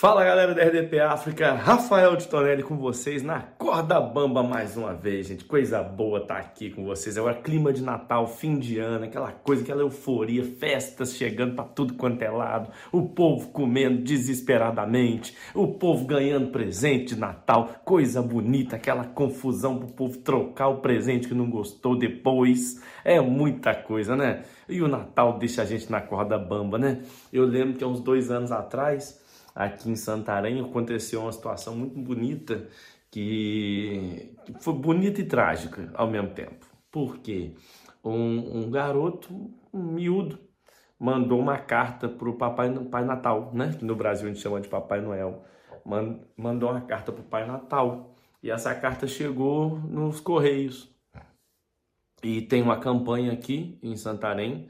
Fala galera da RDP África, Rafael de Tonelli com vocês na corda bamba mais uma vez, gente. Coisa boa tá aqui com vocês. Agora clima de Natal, fim de ano, aquela coisa, aquela euforia, festas chegando para tudo quanto é lado, o povo comendo desesperadamente, o povo ganhando presente de Natal, coisa bonita, aquela confusão pro povo trocar o presente que não gostou depois. É muita coisa, né? E o Natal deixa a gente na corda bamba, né? Eu lembro que há uns dois anos atrás aqui em Santarém aconteceu uma situação muito bonita que, foi bonita e trágica ao mesmo tempo. Porque um, um garoto, um miúdo, mandou uma carta para o Papai Pai Natal, né? Que no Brasil a gente chama de Papai Noel. Mandou uma carta para o Pai Natal. E essa carta chegou nos Correios. E tem uma campanha aqui em Santarém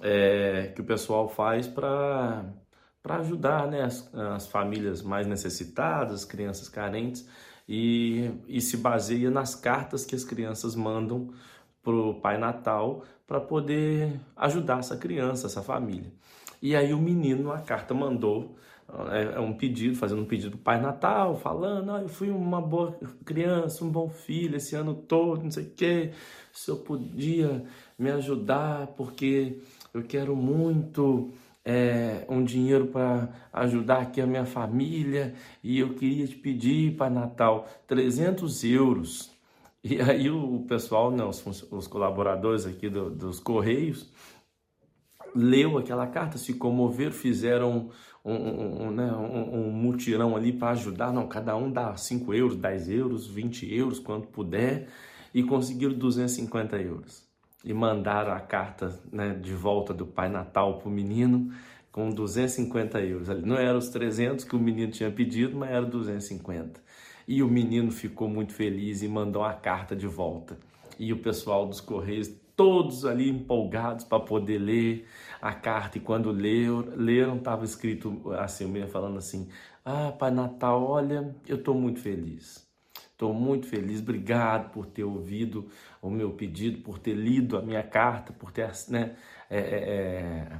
é, que o pessoal faz para para ajudar né, as, as, famílias mais necessitadas, crianças carentes, e, e se baseia nas cartas que as crianças mandam para o Pai Natal para poder ajudar essa criança, essa família. E aí o menino, a carta mandou é, é um pedido, fazendo um pedido para o Pai Natal, falando, ah, eu fui uma boa criança, um bom filho esse ano todo, não sei o quê, se eu podia me ajudar, porque eu quero muito é, um dinheiro para ajudar aqui a minha família e eu queria te pedir para Natal 300 euros. E aí o pessoal, não, os, os colaboradores aqui do, dos Correios, leu aquela carta, se comoveram, fizeram um, um, um, né, um mutirão ali para ajudar. Não, cada um dá 5 euros, 10 euros, 20 euros, quanto puder, e conseguiram 250 euros e mandaram a carta né, de volta do Pai Natal para o menino com 250 euros. Não eram os 300 que o menino tinha pedido, mas era 250. E o menino ficou muito feliz e mandou a carta de volta. E o pessoal dos Correios, todos ali empolgados para poder ler a carta. E quando leram, leram estava escrito assim, o menino falando assim, ah, Pai Natal, olha, eu estou muito feliz. Estou muito feliz, obrigado por ter ouvido o meu pedido, por ter lido a minha carta, por ter, né, é, é, é,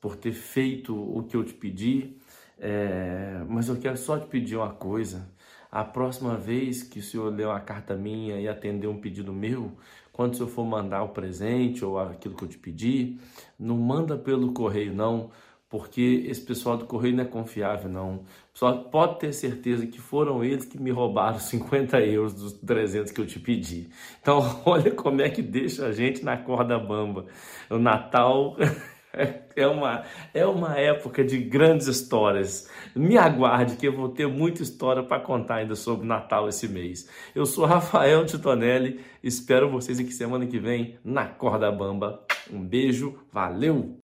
por ter feito o que eu te pedi. É, mas eu quero só te pedir uma coisa. A próxima vez que o senhor ler uma carta minha e atender um pedido meu, quando o senhor for mandar o presente ou aquilo que eu te pedi, não manda pelo correio, não porque esse pessoal do correio não é confiável, não. Só pode ter certeza que foram eles que me roubaram 50 euros dos 300 que eu te pedi. Então, olha como é que deixa a gente na corda bamba. O Natal é uma, é uma época de grandes histórias. Me aguarde que eu vou ter muita história para contar ainda sobre Natal esse mês. Eu sou Rafael Titonelli, espero vocês aqui semana que vem na corda bamba. Um beijo, valeu!